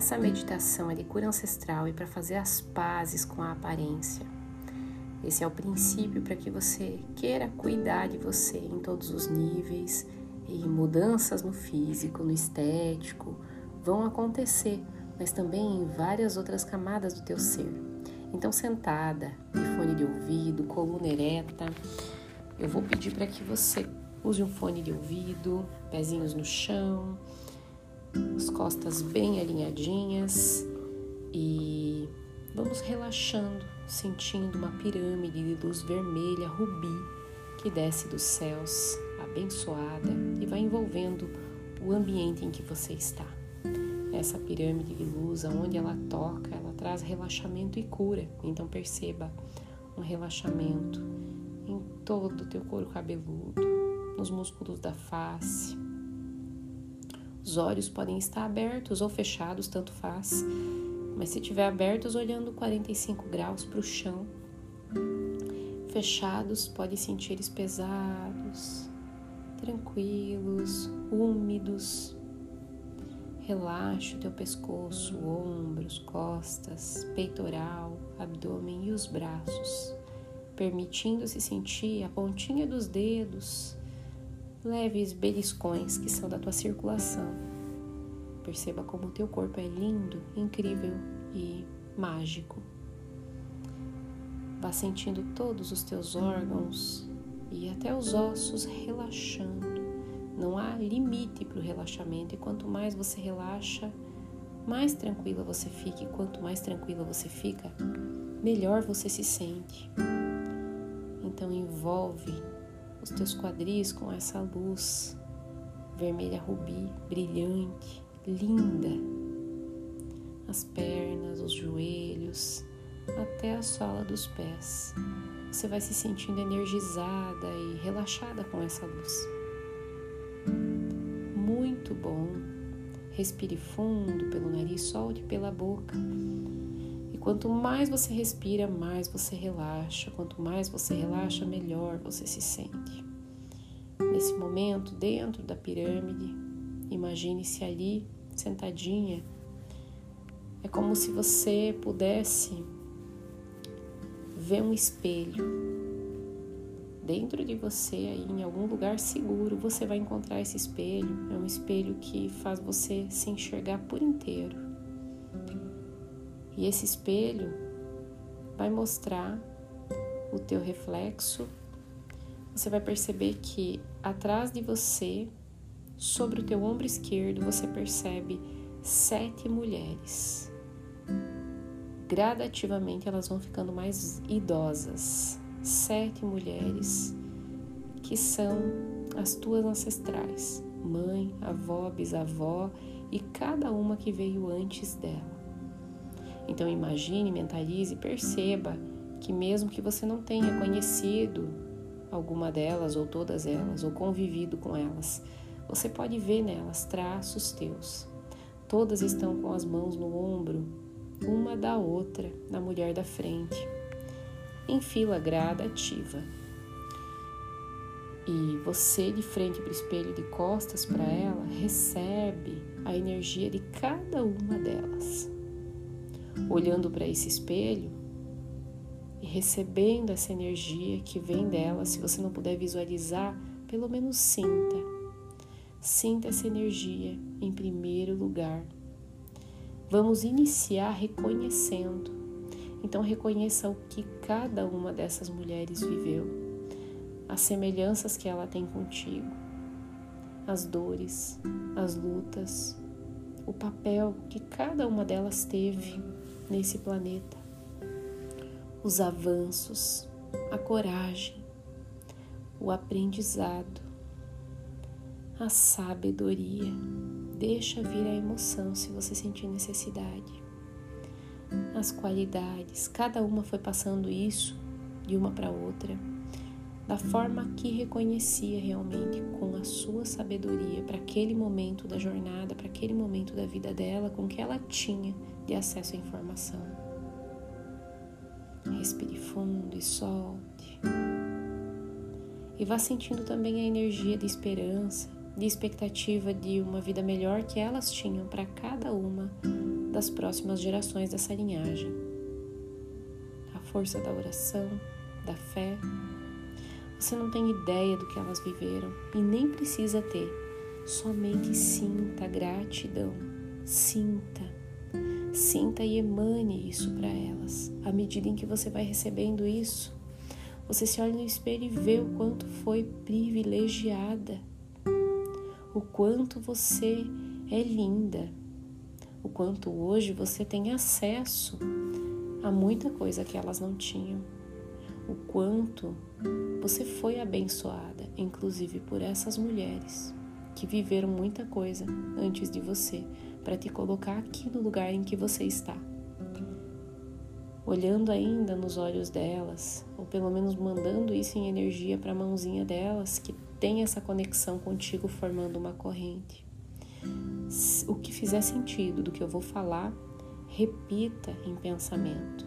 Essa meditação é de cura ancestral e para fazer as pazes com a aparência. Esse é o princípio para que você queira cuidar de você em todos os níveis e mudanças no físico, no estético vão acontecer, mas também em várias outras camadas do teu ser. Então, sentada, de fone de ouvido, coluna ereta, eu vou pedir para que você use um fone de ouvido, pezinhos no chão, as costas bem alinhadinhas e vamos relaxando sentindo uma pirâmide de luz vermelha rubi que desce dos céus, abençoada e vai envolvendo o ambiente em que você está. Essa pirâmide de luz, aonde ela toca, ela traz relaxamento e cura. Então perceba um relaxamento em todo o teu couro cabeludo, nos músculos da face. Os olhos podem estar abertos ou fechados, tanto faz mas se tiver abertos olhando 45 graus para o chão, fechados, pode sentir eles pesados, tranquilos, úmidos. Relaxe o teu pescoço, ombros, costas, peitoral, abdômen e os braços, permitindo-se sentir a pontinha dos dedos, leves beliscões que são da tua circulação Perceba como o teu corpo é lindo, incrível e mágico. Vá sentindo todos os teus órgãos e até os ossos relaxando. Não há limite para o relaxamento, e quanto mais você relaxa, mais tranquila você fica, e quanto mais tranquila você fica, melhor você se sente. Então envolve os teus quadris com essa luz vermelha rubi, brilhante, linda. As pernas, os joelhos, até a sola dos pés. Você vai se sentindo energizada e relaxada com essa luz. Muito bom. Respire fundo pelo nariz, solte pela boca. E quanto mais você respira, mais você relaxa. Quanto mais você relaxa, melhor você se sente. Nesse momento, dentro da pirâmide, Imagine-se ali, sentadinha. É como se você pudesse ver um espelho. Dentro de você, aí, em algum lugar seguro, você vai encontrar esse espelho. É um espelho que faz você se enxergar por inteiro. E esse espelho vai mostrar o teu reflexo. Você vai perceber que atrás de você Sobre o teu ombro esquerdo você percebe sete mulheres. Gradativamente elas vão ficando mais idosas. Sete mulheres que são as tuas ancestrais, mãe, avó, bisavó e cada uma que veio antes dela. Então imagine, mentalize, perceba que mesmo que você não tenha conhecido alguma delas ou todas elas ou convivido com elas, você pode ver nelas traços teus. Todas estão com as mãos no ombro, uma da outra, na mulher da frente, em fila gradativa. E você, de frente para o espelho, de costas para ela, recebe a energia de cada uma delas. Olhando para esse espelho e recebendo essa energia que vem dela, se você não puder visualizar, pelo menos sinta. Sinta essa energia em primeiro lugar. Vamos iniciar reconhecendo. Então, reconheça o que cada uma dessas mulheres viveu, as semelhanças que ela tem contigo, as dores, as lutas, o papel que cada uma delas teve nesse planeta, os avanços, a coragem, o aprendizado, a sabedoria. Deixa vir a emoção se você sentir necessidade. As qualidades, cada uma foi passando isso de uma para outra, da forma que reconhecia realmente com a sua sabedoria para aquele momento da jornada, para aquele momento da vida dela, com que ela tinha de acesso à informação. Respire fundo e solte. E vá sentindo também a energia de esperança, de expectativa de uma vida melhor que elas tinham para cada uma das próximas gerações dessa linhagem. A força da oração, da fé. Você não tem ideia do que elas viveram e nem precisa ter. Somente sinta gratidão. Sinta. Sinta e emane isso para elas. À medida em que você vai recebendo isso, você se olha no espelho e vê o quanto foi privilegiada, o quanto você é linda, o quanto hoje você tem acesso a muita coisa que elas não tinham, o quanto você foi abençoada, inclusive por essas mulheres que viveram muita coisa antes de você, para te colocar aqui no lugar em que você está. Olhando ainda nos olhos delas, ou pelo menos mandando isso em energia para a mãozinha delas, que tem essa conexão contigo formando uma corrente o que fizer sentido do que eu vou falar, repita em pensamento.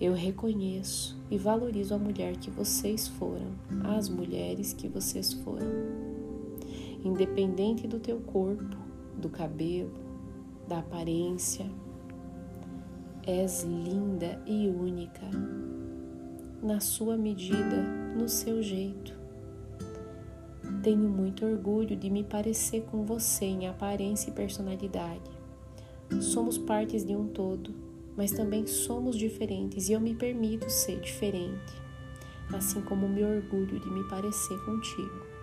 Eu reconheço e valorizo a mulher que vocês foram, as mulheres que vocês foram. Independente do teu corpo, do cabelo, da aparência, és linda e única, na sua medida, no seu jeito. Tenho muito orgulho de me parecer com você em aparência e personalidade. Somos partes de um todo, mas também somos diferentes e eu me permito ser diferente, assim como me orgulho de me parecer contigo.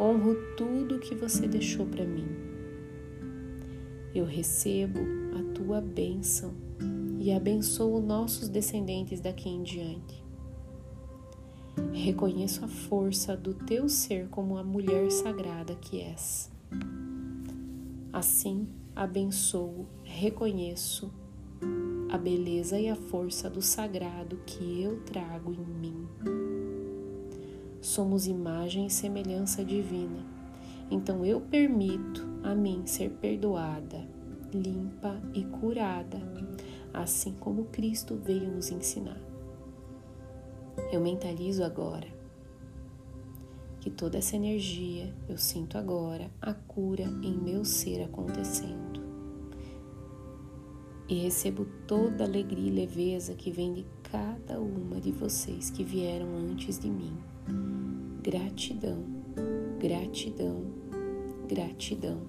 Honro tudo que você deixou para mim. Eu recebo a tua bênção e abençoo nossos descendentes daqui em diante. Reconheço a força do teu ser como a mulher sagrada que és. Assim, abençoo, reconheço a beleza e a força do sagrado que eu trago em mim. Somos imagem e semelhança divina, então eu permito a mim ser perdoada, limpa e curada, assim como Cristo veio nos ensinar. Eu mentalizo agora que toda essa energia eu sinto agora a cura em meu ser acontecendo. E recebo toda a alegria e leveza que vem de cada uma de vocês que vieram antes de mim. Gratidão, gratidão, gratidão.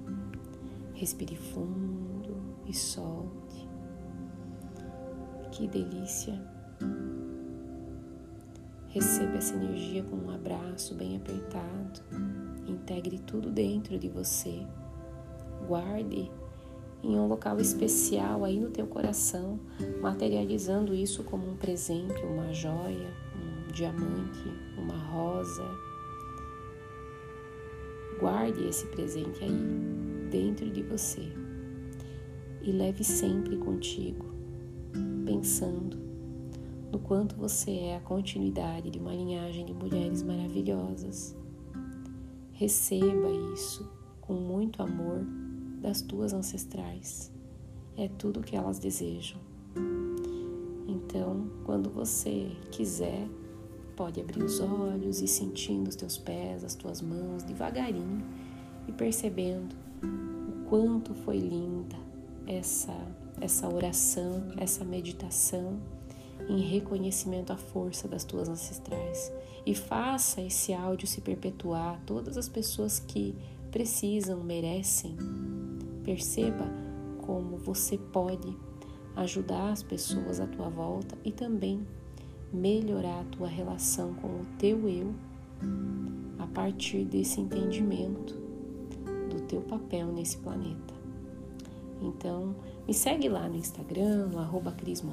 Respire fundo e solte. Que delícia! Receba essa energia com um abraço bem apertado. Integre tudo dentro de você. Guarde em um local especial aí no teu coração, materializando isso como um presente, uma joia, um diamante, uma rosa. Guarde esse presente aí dentro de você e leve sempre contigo, pensando no quanto você é a continuidade de uma linhagem de mulheres maravilhosas. Receba isso com muito amor das tuas ancestrais. É tudo o que elas desejam. Então, quando você quiser, pode abrir os olhos e sentindo os teus pés, as tuas mãos devagarinho e percebendo o quanto foi linda essa essa oração, essa meditação em reconhecimento à força das tuas ancestrais. E faça esse áudio se perpetuar todas as pessoas que precisam, merecem. Perceba como você pode ajudar as pessoas à tua volta e também melhorar a tua relação com o teu eu a partir desse entendimento do teu papel nesse planeta. Então, me segue lá no Instagram, no arroba Cris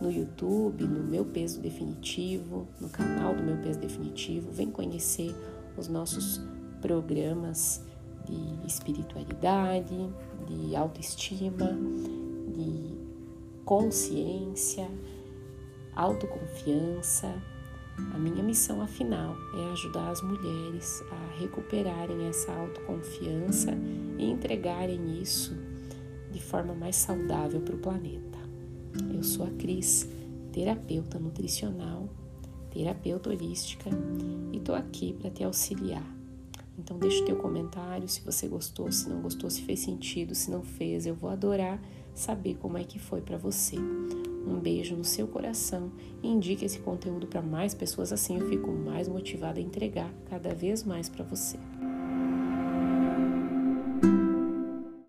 no YouTube, no Meu Peso Definitivo, no canal do Meu Peso Definitivo. Vem conhecer os nossos programas de espiritualidade, de autoestima, de consciência, autoconfiança. A minha missão, afinal, é ajudar as mulheres a recuperarem essa autoconfiança e entregarem isso de forma mais saudável para o planeta. Eu sou a Cris, terapeuta nutricional, terapeuta holística e estou aqui para te auxiliar Então deixa o teu comentário se você gostou, se não gostou, se fez sentido, se não fez. Eu vou adorar saber como é que foi para você. Um beijo no seu coração e indique esse conteúdo para mais pessoas assim eu fico mais motivada a entregar cada vez mais para você.